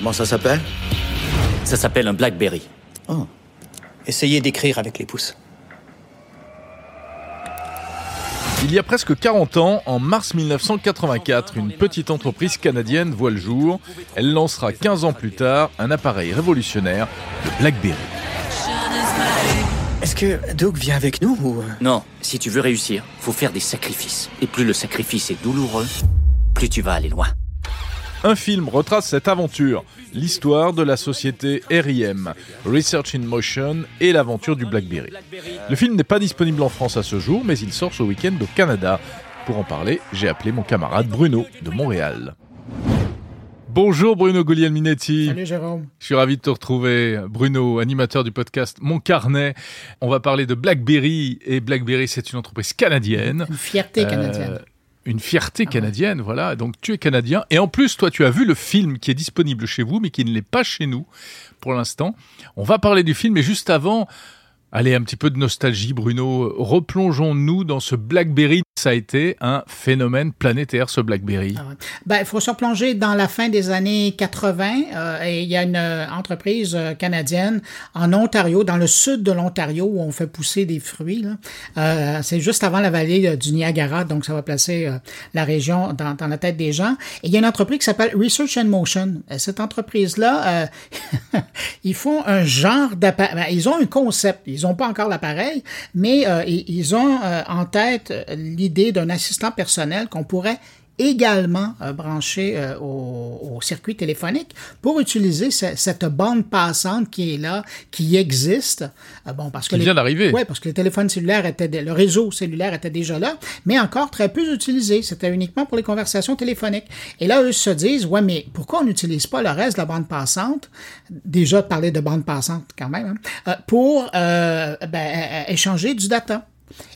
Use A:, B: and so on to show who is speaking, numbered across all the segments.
A: Comment ça s'appelle?
B: Ça s'appelle un Blackberry.
A: Oh.
C: Essayez d'écrire avec les pouces.
D: Il y a presque 40 ans, en mars 1984, une petite entreprise canadienne voit le jour. Elle lancera 15 ans plus tard un appareil révolutionnaire, le BlackBerry.
C: Est-ce que Doug vient avec nous ou...
B: Non, si tu veux réussir, faut faire des sacrifices. Et plus le sacrifice est douloureux, plus tu vas aller loin.
D: Un film retrace cette aventure, l'histoire de la société RIM, Research in Motion, et l'aventure du BlackBerry. Le film n'est pas disponible en France à ce jour, mais il sort ce week-end au Canada. Pour en parler, j'ai appelé mon camarade Bruno de Montréal. Bonjour Bruno Guglielminetti.
E: Salut Jérôme.
D: Je suis ravi de te retrouver. Bruno, animateur du podcast Mon Carnet. On va parler de BlackBerry. Et BlackBerry, c'est une entreprise canadienne.
E: Une fierté canadienne.
D: Euh, une fierté canadienne, voilà. Donc tu es canadien. Et en plus, toi, tu as vu le film qui est disponible chez vous, mais qui ne l'est pas chez nous pour l'instant. On va parler du film, mais juste avant, allez, un petit peu de nostalgie, Bruno. Replongeons-nous dans ce BlackBerry ça a été un phénomène planétaire, ce BlackBerry.
E: Ah ouais. Ben, il faut se replonger dans la fin des années 80. Euh, il y a une euh, entreprise euh, canadienne en Ontario, dans le sud de l'Ontario, où on fait pousser des fruits. C'est juste avant la vallée du Niagara, donc ça va placer la région dans, dans, la tête des gens. Et il y a une entreprise qui s'appelle Research and Motion. Cette entreprise-là, ils font un genre d'appareil. Ben, ils ont un concept. Ils n'ont pas encore l'appareil, mais ils ont en tête l'idée d'un assistant personnel qu'on pourrait également euh, brancher euh, au, au, circuit téléphonique pour utiliser ce, cette bande passante qui est là, qui existe.
D: Euh, bon, parce que vient d'arriver.
E: Oui, parce que le téléphone cellulaire était, le réseau cellulaire était déjà là, mais encore très peu utilisé. C'était uniquement pour les conversations téléphoniques. Et là, eux se disent, ouais, mais pourquoi on n'utilise pas le reste de la bande passante, déjà parler de bande passante quand même, hein, pour ben, échanger du data.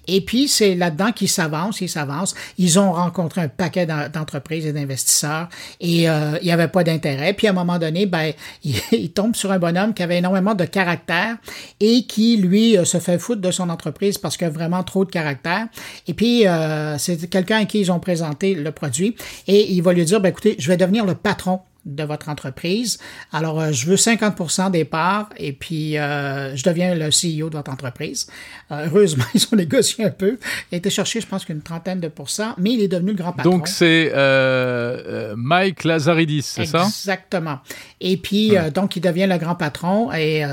E: Et puis, c'est là-dedans qu'ils s'avancent, ils s'avancent. Ils ont rencontré un paquet d'entreprises et d'investisseurs et euh, il n'y avait pas d'intérêt. Puis, à un moment donné, ben, ils il tombent sur un bonhomme qui avait énormément de caractère et qui, lui, euh, se fait foutre de son entreprise parce qu'il a vraiment trop de caractère. Et puis, euh, c'est quelqu'un à qui ils ont présenté le produit et il va lui dire, ben, écoutez, je vais devenir le patron de votre entreprise. Alors, euh, je veux 50% des parts et puis euh, je deviens le CEO de votre entreprise. Euh, heureusement, ils ont négocié un peu. Il a été cherché, je pense, qu'une trentaine de pourcents, mais il est devenu le grand patron.
D: Donc, c'est euh, Mike Lazaridis, c'est ça?
E: Exactement. Et puis, ouais. donc, il devient le grand patron et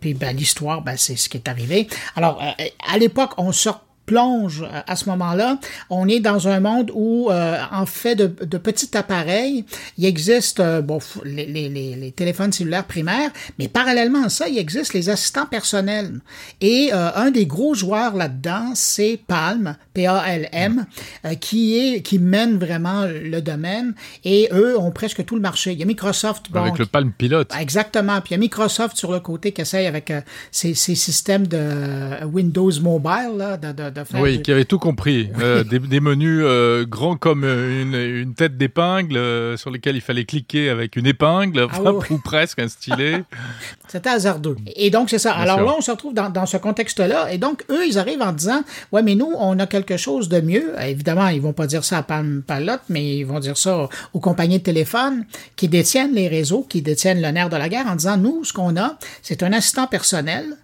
E: puis ben, l'histoire, ben, c'est ce qui est arrivé. Alors, à l'époque, on sort plonge à ce moment-là, on est dans un monde où, euh, en fait de, de, petits appareils, il existe euh, bon, les, les, les, téléphones cellulaires primaires, mais parallèlement à ça, il existe les assistants personnels. Et euh, un des gros joueurs là-dedans, c'est Palm, P-A-L-M, euh, qui, est, qui mène vraiment le domaine. Et eux ont presque tout le marché. Il y a Microsoft.
D: Bon, avec le Palm Pilote.
E: Exactement. Puis il y a Microsoft sur le côté qui essaye avec ses, ses, systèmes de Windows Mobile, là, de, de
D: oui, qui avait tout compris. Euh, des, des, menus euh, grands comme une, une tête d'épingle euh, sur lesquels il fallait cliquer avec une épingle, ah, oui. ou presque un stylet.
E: C'était hasardeux. Et donc, c'est ça. Bien Alors sûr. là, on se retrouve dans, dans ce contexte-là. Et donc, eux, ils arrivent en disant Ouais, mais nous, on a quelque chose de mieux. Évidemment, ils vont pas dire ça à Palm Palette, mais ils vont dire ça aux compagnies de téléphone qui détiennent les réseaux, qui détiennent le nerf de la guerre en disant Nous, ce qu'on a, c'est un assistant personnel,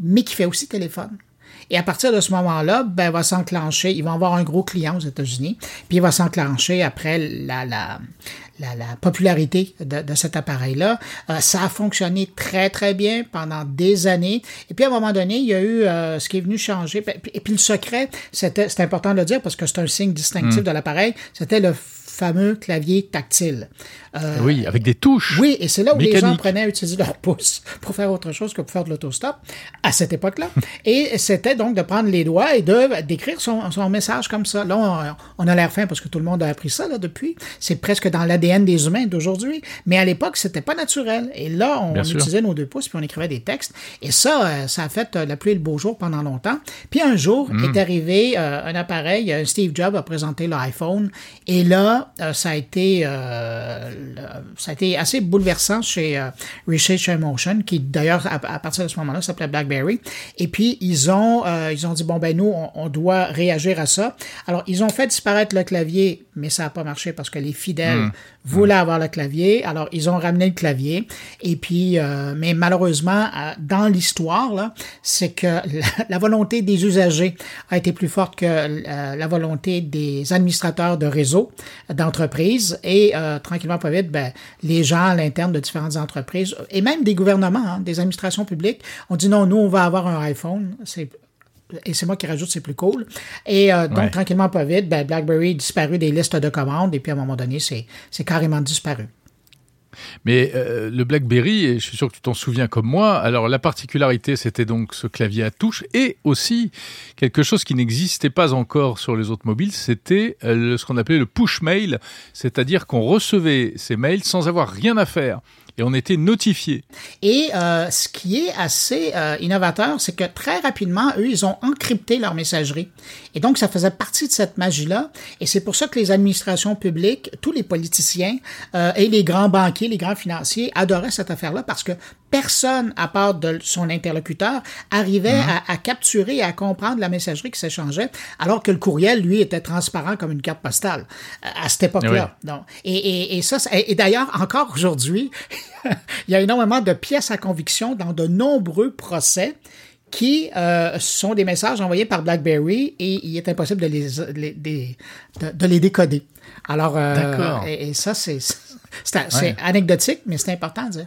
E: mais qui fait aussi téléphone. Et à partir de ce moment-là, ben, va s'enclencher, ils vont avoir un gros client aux États-Unis, puis il va s'enclencher après la, la, la, la, popularité de, de cet appareil-là. Euh, ça a fonctionné très, très bien pendant des années. Et puis, à un moment donné, il y a eu euh, ce qui est venu changer. Et puis, le secret, c'était, c'est important de le dire parce que c'est un signe distinctif mmh. de l'appareil, c'était le fameux clavier tactile.
D: Euh, oui, avec des touches.
E: Oui, et c'est là où les gens prenaient à utiliser leur pouce pour faire autre chose que pour faire de l'autostop à cette époque-là. et c'était donc de prendre les doigts et de d'écrire son, son, message comme ça. Là, on, on a l'air fin parce que tout le monde a appris ça là, depuis. C'est presque dans l'ADN des humains d'aujourd'hui. Mais à l'époque, c'était pas naturel. Et là, on Bien utilisait sûr. nos deux pouces puis on écrivait des textes. Et ça, euh, ça a fait euh, la pluie et le beau jour pendant longtemps. Puis un jour mmh. est arrivé euh, un appareil, Steve Jobs a présenté l'iPhone. Et là, moment-là, ça a été ça a été assez bouleversant chez Research Motion, qui d'ailleurs à, partir de ce moment-là s'appelait BlackBerry. Et puis ils ont ils ont dit bon ben nous on, doit réagir à ça. Alors ils ont fait disparaître le clavier, mais ça n'a pas marché parce que les fidèles hmm. voulaient avoir le clavier. Alors ils ont ramené le clavier. Et puis mais malheureusement dans l'histoire c'est que la, volonté des usagers a été plus forte que euh, la volonté des administrateurs de réseau d'entreprises et euh, tranquillement pas vite, ben, les gens à l'interne de différentes entreprises et même des gouvernements, hein, des administrations publiques ont dit non, nous on va avoir un iPhone, c'est et c'est moi qui rajoute, c'est plus cool. Et euh, donc, tranquillement, pas vite, ben, BlackBerry disparu des listes de commandes et puis à un moment donné, c'est carrément disparu.
D: Mais euh, le BlackBerry, et je suis sûr que tu t'en souviens comme moi, alors la particularité, c'était donc ce clavier à touche, et aussi quelque chose qui n'existait pas encore sur les autres mobiles, c'était euh, ce qu'on appelait le push mail, c'est-à-dire qu'on recevait ces mails sans avoir rien à faire et on était notifié.
E: Et euh, ce qui est assez euh, innovateur, c'est que très rapidement, eux, ils ont encrypté leur messagerie. Et donc, ça faisait partie de cette magie-là. Et c'est pour ça que les administrations publiques, tous les politiciens euh, et les grands banquiers, les grands financiers adoraient cette affaire-là parce que personne, à part de son interlocuteur, arrivait mhm. à, capturer et à comprendre la messagerie qui s'échangeait, alors que le courriel, lui, était transparent comme une carte postale à cette époque-là. Et, et, et, ça, et d'ailleurs, encore aujourd'hui, il y a énormément de pièces à conviction dans de nombreux procès qui euh, sont des messages envoyés par BlackBerry et il est impossible de les, de, les décoder. Alors, euh, et, ça, c'est anecdotique, mais c'est important à dire.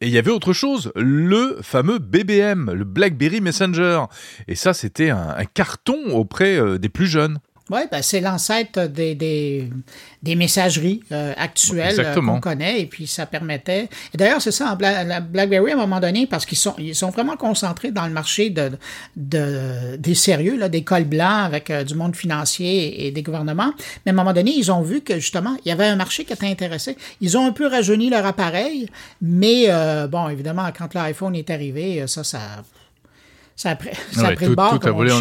D: Et il y avait autre chose, le fameux BBM, le BlackBerry Messenger. Et ça, c'était un, carton auprès euh, des plus jeunes.
E: Oui, ben c'est l'ancêtre des, des, des, messageries euh, actuelles euh, qu'on connaît, et puis ça permettait. Et d'ailleurs, c'est ça, la BlackBerry, à un moment donné, parce qu'ils sont, ils sont vraiment concentrés dans le marché de, de des sérieux, là, des cols blancs avec euh, du monde financier et, des gouvernements. Mais à un moment donné, ils ont vu que justement, il y avait un marché qui était intéressé. Ils ont un peu rajeuni leur appareil, mais bon, évidemment, quand l'iPhone est arrivé, ça, ça ça a pris, ça a pris le bord.
D: Tout a volé en.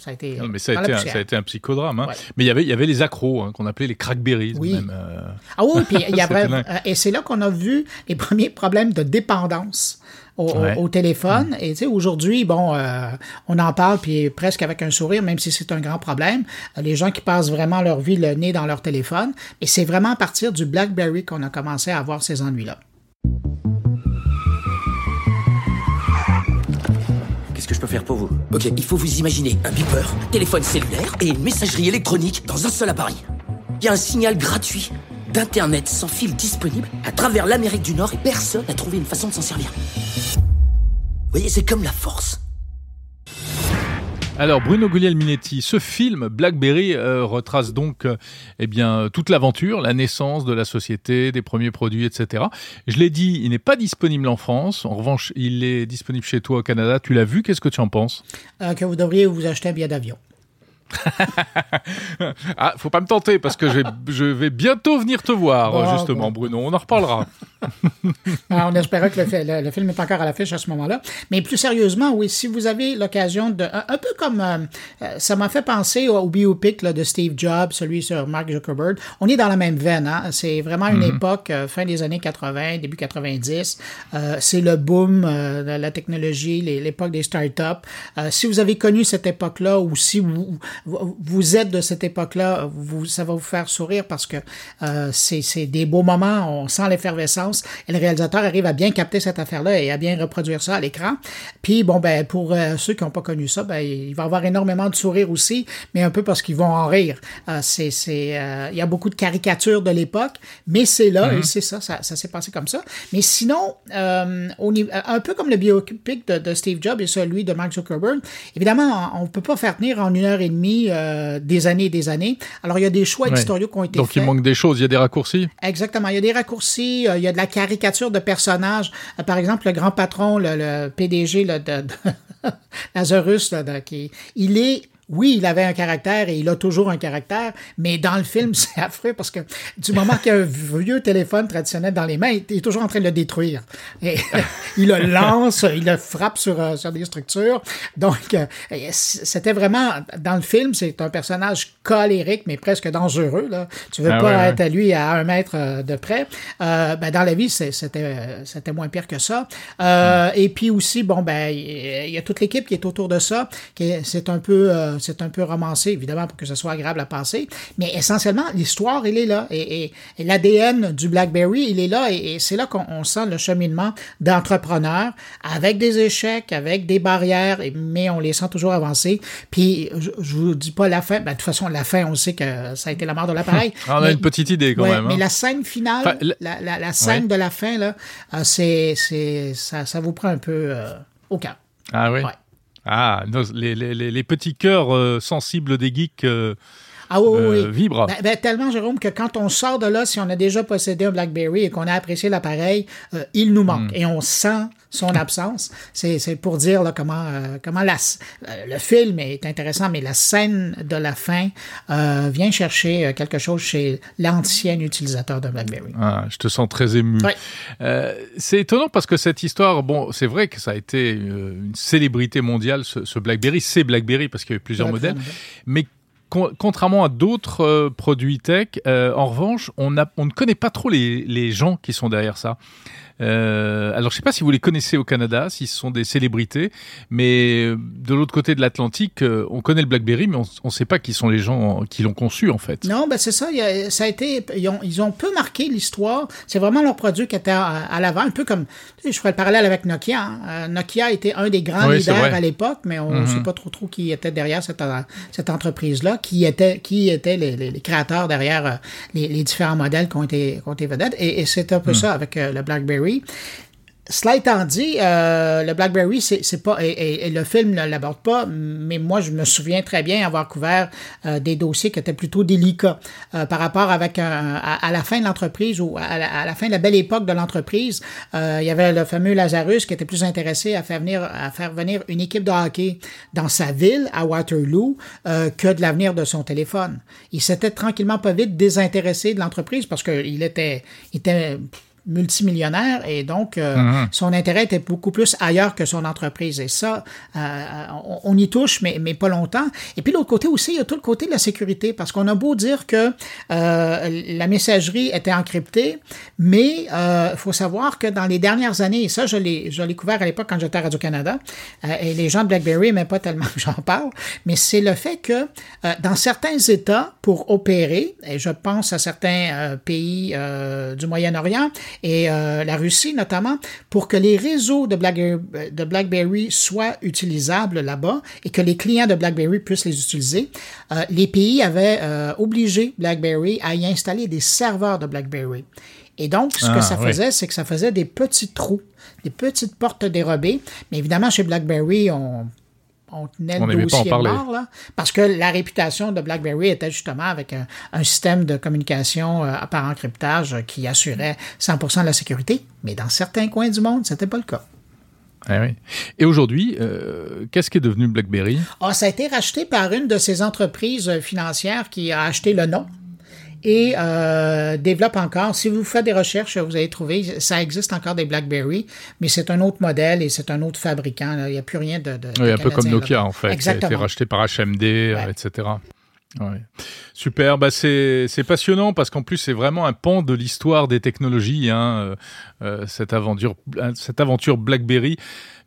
E: Ça a été,
D: mais ça a, été un, ça a été un psychodrame. Hein. Mais il y avait, il y avait les accros hein, qu'on appelait les crackberries.
E: Oui.
D: Même,
E: euh. Ah oui, puis il y avait, euh, et c'est là qu'on a vu les premiers problèmes de dépendance. Au, téléphone. Mm. Et tu sais, aujourd'hui, bon, euh, on en parle puis presque avec un sourire, même si c'est un grand problème. Les gens qui passent vraiment leur vie le nez dans leur téléphone. Et c'est vraiment à partir du BlackBerry qu'on a commencé à avoir ces ennuis-là.
B: Ok, il faut vous imaginer un beeper, téléphone cellulaire et une messagerie électronique dans un seul appareil. Il y a un signal gratuit d'Internet sans fil disponible à travers l'Amérique du Nord et personne n'a trouvé une façon de s'en servir. Vous voyez, c'est comme la force.
D: Alors Bruno Guglielminetti, ce film Blackberry euh, retrace donc euh, eh bien toute l'aventure, la naissance de la société, des premiers produits, etc. Je l'ai dit, il n'est pas disponible en France. En revanche, il est disponible chez toi au Canada. Tu l'as vu Qu'est-ce que tu en penses?
E: Euh, Que vous devriez vous acheter un billet d'avion.
D: ah, faut pas me tenter parce que je vais, bientôt venir te voir, justement, Bruno. On en reparlera.
E: Ah, on espérait que le, film est encore à l'affiche à ce moment-là. Mais plus sérieusement, oui, si vous avez l'occasion de. Un, peu comme. Euh, euh, ça m'a fait penser au, biopic de Steve Jobs, celui sur Mark Zuckerberg. On est dans la même veine. Hein? C'est vraiment une mm-hmm. époque, euh, fin des années 80, début 90. c'est le boom de la technologie, l'époque des startups. si vous avez connu cette époque-là ou si vous, vous êtes de cette époque-là, ça va vous faire sourire parce que c'est des beaux moments, on sent l'effervescence et le réalisateur arrive à bien capter cette affaire-là et à bien reproduire ça à l'écran. Puis bon, ben pour euh, ceux qui n'ont pas connu ça, ben il va y avoir énormément de sourires aussi, mais un peu parce qu'ils vont en rire. Euh, c'est il y a beaucoup de caricatures de l'époque, mais c'est là et mm-hmm. c'est ça, ça, s'est passé comme ça. Mais sinon, au un peu comme le biopic de, de, Steve Jobs et celui de Mark Zuckerberg, évidemment, on, ne peut pas faire tenir en une heure et demie euh, des années et des années. Alors, il y a des choix éditoriaux qui ont été
D: Donc,
E: faits.
D: Donc, il manque des choses, il y a des raccourcis?
E: Exactement, il y a des raccourcis, euh, il y a de caricature de personnages. Euh, par exemple, le grand patron, le, PDG de, Lazarus, qui, il est oui, il avait un caractère et il a toujours un caractère, mais dans le film, c'est affreux parce que du moment qu'il y a un vieux téléphone traditionnel dans les mains, il est toujours en train de le détruire. Et il le lance, il le frappe sur, euh, sur des structures. Donc, euh, c'était vraiment, dans le film, c'est un personnage colérique, mais presque dangereux. Là. Tu veux
D: Ah
E: pas
D: ouais,
E: être à lui à un mètre euh, de près. Euh, ben, dans la vie, c'était c'était moins pire que ça. Euh, Et puis aussi, bon, ben, il y a toute l'équipe qui est autour de ça. qui est- C'est un peu, euh, c'est un peu romancé, évidemment, pour que ce soit agréable à passer. Mais essentiellement, l'histoire, il est là. Et, et- et l'ADN du BlackBerry, il est là. Et, et c'est là qu'on on sent le cheminement d'entrepreneurs avec des échecs, avec des barrières, mais on les sent toujours avancer. Puis, je, je vous dis pas la fin. Ben, de toute façon, la fin, on sait que ça a été la mort de l'appareil.
D: Ah, on a
E: Mais-
D: une petite idée quand
E: Ouais,
D: même.
E: Mais
D: hein.
E: la scène finale,
D: Enfin, la-
E: la, la- la scène
D: Ouais.
E: de la fin, là, euh, c'est, c'est, ça, ça vous prend un peu euh, au cœur.
D: Ah oui?
E: Ouais.
D: Ah, les, les- les- petits cœurs euh, sensibles des geeks euh,
E: Ah oui, oui,
D: euh,
E: oui.
D: vibrent.
E: Ben, ben, tellement, Jérôme, que quand on sort de là, si on a déjà possédé un BlackBerry et qu'on a apprécié l'appareil, il nous manque. Et on sent son absence. C'est, c'est pour dire là, comment, euh, comment la, euh, le film est intéressant, mais la scène de la fin euh, vient chercher quelque chose chez l'ancien utilisateur de BlackBerry.
D: Ah, je te sens très ému. Euh, c'est étonnant parce que cette histoire, bon, c'est vrai que ça a été une célébrité mondiale, ce, ce BlackBerry. C'est BlackBerry parce qu'il y a eu plusieurs modèles. Mais con- contrairement à d'autres euh, produits tech, euh, en revanche, on, a, on ne connaît pas trop les, les gens qui sont derrière ça. Euh, alors, je sais pas si vous les connaissez au Canada, si ce sont des célébrités, mais euh, de l'autre côté de l'Atlantique, euh, on connaît le BlackBerry, mais on ne sait pas qui sont les gens qui l'ont conçu en fait.
E: Non, ben c'est ça. a- ça a été, ils ont, ils ont peu marqué l'histoire. C'est vraiment leur produit qui était à, à l'avant, un peu comme, tu sais, je ferais le parallèle avec Nokia. hein. Euh, Nokia était un des grands
D: Oui,
E: leaders à l'époque, mais on ne sait pas trop trop qui était derrière cette, cette entreprise-là, qui était, qui étaient les, les- les créateurs derrière les, les différents modèles qui ont été, qui ont été vedettes. Et, et c'est un peu ça avec le BlackBerry. Cela étant dit, euh, le BlackBerry, c'est pas et, le film ne l'aborde pas, mais moi je me souviens très bien avoir couvert euh, des dossiers qui étaient plutôt délicats euh, par rapport à, la fin de l'entreprise ou à la, fin de la belle époque de l'entreprise. il y avait le fameux Lazarus qui était plus intéressé à faire venir une équipe de hockey dans sa ville à Waterloo que de l'avenir de son téléphone. Il s'était tranquillement pas vite désintéressé de l'entreprise parce qu'il il était multimillionnaire et donc euh, son intérêt était beaucoup plus ailleurs que son entreprise. Et ça, euh, on, on y touche, mais, mais pas longtemps. Et puis l'autre côté aussi, il y a tout le côté de la sécurité, parce qu'on a beau dire que euh, la messagerie était encryptée, mais il faut savoir que dans les dernières années, et ça je l'ai je l'ai couvert à l'époque quand j'étais à Radio-Canada, et les gens de BlackBerry n'aimaient pas tellement que j'en parle, mais c'est le fait que dans certains États, pour opérer, et je pense à certains pays du Moyen-Orient, et euh, la Russie notamment, pour que les réseaux de BlackBerry, de BlackBerry soient utilisables là-bas et que les clients de BlackBerry puissent les utiliser, euh, les pays avaient euh, obligé BlackBerry à y installer des serveurs de BlackBerry. Et donc, ce
D: Ah,
E: que ça
D: oui.
E: faisait, c'est que ça faisait des petits trous, des petites portes dérobées. Mais évidemment, chez BlackBerry, on, on tenait
D: On
E: le
D: n'aimait pas en
E: dossier mort, là, parce que la réputation de BlackBerry était justement avec un, un système de communication euh, par encryptage qui assurait 100% de la sécurité. Mais dans certains coins du monde, c'était pas le cas.
D: Oui. Et aujourd'hui, euh, qu'est-ce qui est devenu BlackBerry?
E: Ah, ça a été racheté par une de ces entreprises euh, financières qui a acheté le nom et euh, développe encore. Si vous faites des recherches, vous allez trouver, ça existe encore des BlackBerry, mais c'est un autre modèle et c'est un autre fabricant. Il n'y a plus rien de, de
D: Oui,
E: de
D: un peu comme Nokia en fait,
E: Exactement.
D: été racheté par HMD, etc. Ouais. Super, bah c'est passionnant parce qu'en plus c'est vraiment un pan de l'histoire des technologies, hein, euh, euh, cette aventure cette aventure BlackBerry.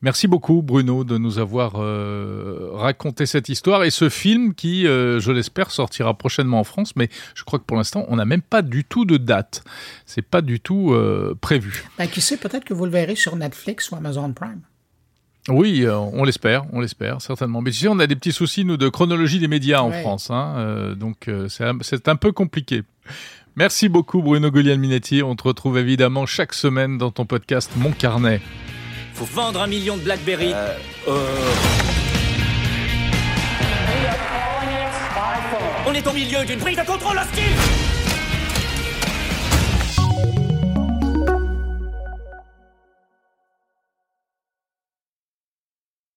D: Merci beaucoup Bruno de nous avoir euh, raconté cette histoire et ce film qui, euh, je l'espère, sortira prochainement en France, mais je crois que pour l'instant on n'a même pas du tout de date. C'est pas du tout euh, prévu.
E: Ben, qui sait, peut-être que vous le verrez sur Netflix ou Amazon Prime.
D: Oui, euh, on l'espère, on l'espère certainement. Mais tu sais, on a des petits soucis nous de chronologie des médias en
E: Ouais.
D: France, hein, euh, donc euh, c'est un- c'est un peu compliqué. Merci beaucoup Bruno Guglielminetti. On te retrouve évidemment chaque semaine dans ton podcast Mon Carnet.
A: Faut vendre un million de Blackberry. Euh... On est au milieu d'une prise de contrôle hostile